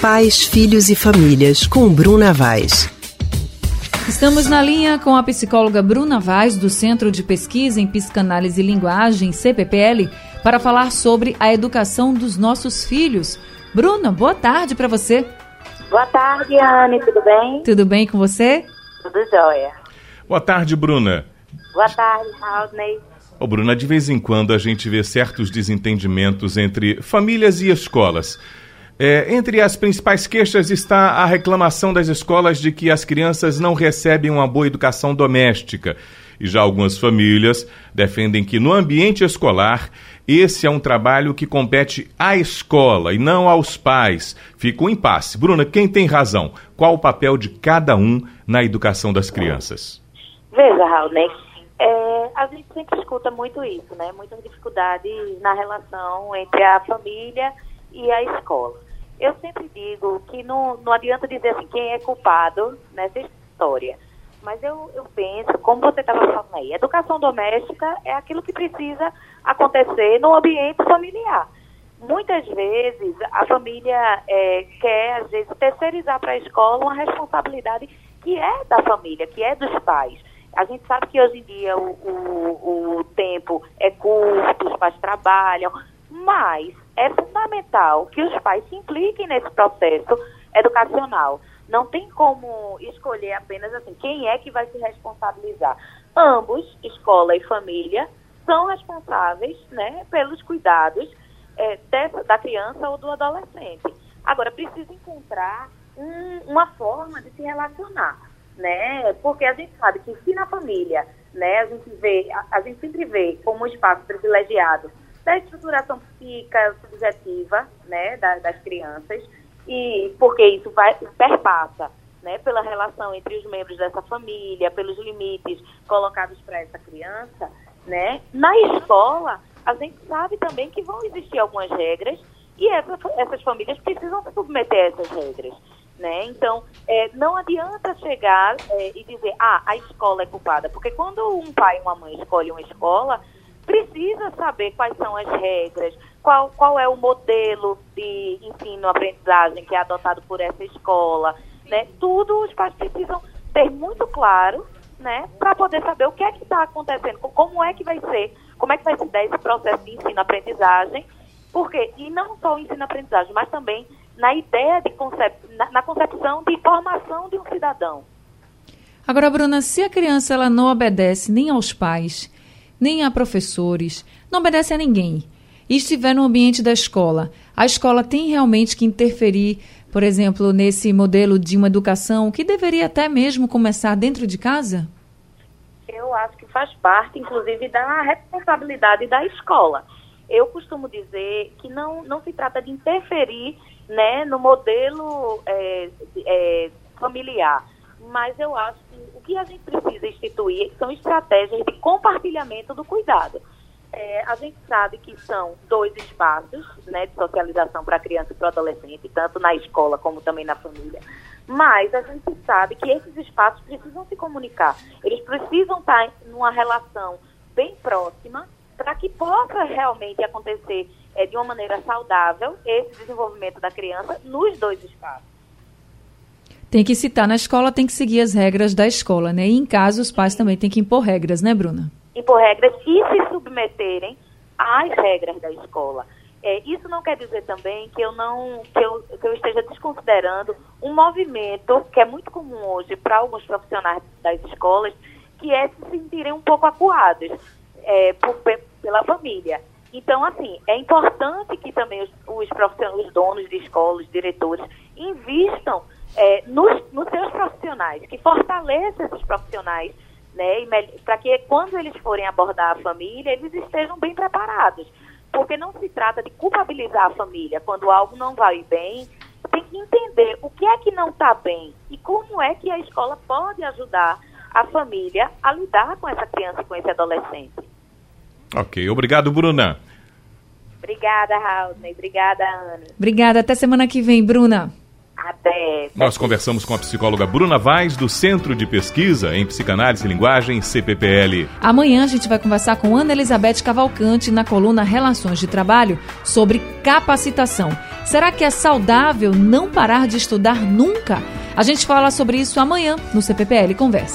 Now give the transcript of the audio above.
Pais, Filhos e Famílias, com Bruna Vaz. Estamos na linha com a psicóloga Bruna Vaz, do Centro de Pesquisa em Psicanálise e Linguagem, CPPL, para falar sobre a educação dos nossos filhos. Bruna, boa tarde para você. Boa tarde, Anne, tudo bem? Tudo bem com você? Tudo jóia. Boa tarde, Bruna. Boa tarde, Rodney. Ô, Bruna, de vez em quando a gente vê certos desentendimentos entre famílias e escolas. É, entre as principais queixas está a reclamação das escolas de que as crianças não recebem uma boa educação doméstica. E já algumas famílias defendem que no ambiente escolar esse é um trabalho que compete à escola e não aos pais. Fica um impasse. Bruna, quem tem razão? Qual o papel de cada um na educação das crianças? Veja, Raul, né? É, a gente sempre escuta muito isso, né? Muitas dificuldades na relação entre a família e a escola. Eu sempre digo que não, não adianta dizer assim quem é culpado nessa história. Mas eu, eu penso, como você estava falando aí, educação doméstica é aquilo que precisa acontecer no ambiente familiar. Muitas vezes a família é, quer, às vezes, terceirizar para a escola uma responsabilidade que é da família, que é dos pais. A gente sabe que hoje em dia o, o, o tempo é curto, os pais trabalham, mas é fundamental que os pais se impliquem nesse processo educacional. Não tem como escolher apenas assim, quem é que vai se responsabilizar. Ambos, escola e família, são responsáveis né, pelos cuidados é, dessa, da criança ou do adolescente. Agora, precisa encontrar um, uma forma de se relacionar, né? Porque a gente sabe que se na família, né, a gente vê, a, a gente sempre vê como um espaço privilegiado da estruturação psíquica subjetiva né, das, das crianças, e porque isso vai perpassa né, pela relação entre os membros dessa família, pelos limites colocados para essa criança, né? Na escola, a gente sabe também que vão existir algumas regras e essa, essas famílias precisam se submeter essas regras. Né? Então, é, não adianta chegar é, e dizer, ah, a escola é culpada, porque quando um pai e uma mãe escolhem uma escola, precisa saber quais são as regras, qual, qual é o modelo de ensino-aprendizagem que é adotado por essa escola, né? Tudo os pais precisam ter muito claro, né? Para poder saber o que é que está acontecendo, como é que vai ser, como é que vai se dar esse processo de ensino-aprendizagem, porque, e não só o ensino-aprendizagem, mas também na ideia de concep na, na concepção de formação de um cidadão. Agora, Bruna, se a criança ela não obedece nem aos pais, nem a professores, não obedece a ninguém, e estiver no ambiente da escola, a escola tem realmente que interferir, por exemplo, nesse modelo de uma educação que deveria até mesmo começar dentro de casa? Eu acho que faz parte, inclusive, da responsabilidade da escola. Eu costumo dizer que não, não se trata de interferir né, no modelo é, é, familiar, mas eu acho que que a gente precisa instituir são estratégias de compartilhamento do cuidado. É, a gente sabe que são dois espaços né, de socialização para criança e para adolescente, tanto na escola como também na família. Mas a gente sabe que esses espaços precisam se comunicar. Eles precisam estar numa relação bem próxima para que possa realmente acontecer é, de uma maneira saudável esse desenvolvimento da criança nos dois espaços. Tem que citar na escola, tem que seguir as regras da escola, né? E em casa os pais também têm que impor regras, né, Bruna? Impor regras e se submeterem às regras da escola. É, isso não quer dizer também que eu não que eu, que eu esteja desconsiderando um movimento que é muito comum hoje para alguns profissionais das escolas, que é se sentirem um pouco acuados é, por, pela família. Então, assim, é importante que também os, os profissionais, os donos de escolas, os diretores, invistam é, nos, nos seus profissionais, que fortaleça esses profissionais, né, para que quando eles forem abordar a família, eles estejam bem preparados. Porque não se trata de culpabilizar a família quando algo não vai bem, tem que entender o que é que não está bem e como é que a escola pode ajudar a família a lidar com essa criança e com esse adolescente. Ok, obrigado, Bruna. Obrigada, Raul. Obrigada, Ana. Obrigada. Até semana que vem, Bruna. Até. Nós conversamos com a psicóloga Bruna Vaz, do Centro de Pesquisa em Psicanálise e Linguagem, CPPL. Amanhã a gente vai conversar com Ana Elizabeth Cavalcante na coluna Relações de Trabalho sobre capacitação. Será que é saudável não parar de estudar nunca? A gente fala sobre isso amanhã no CPPL Conversa.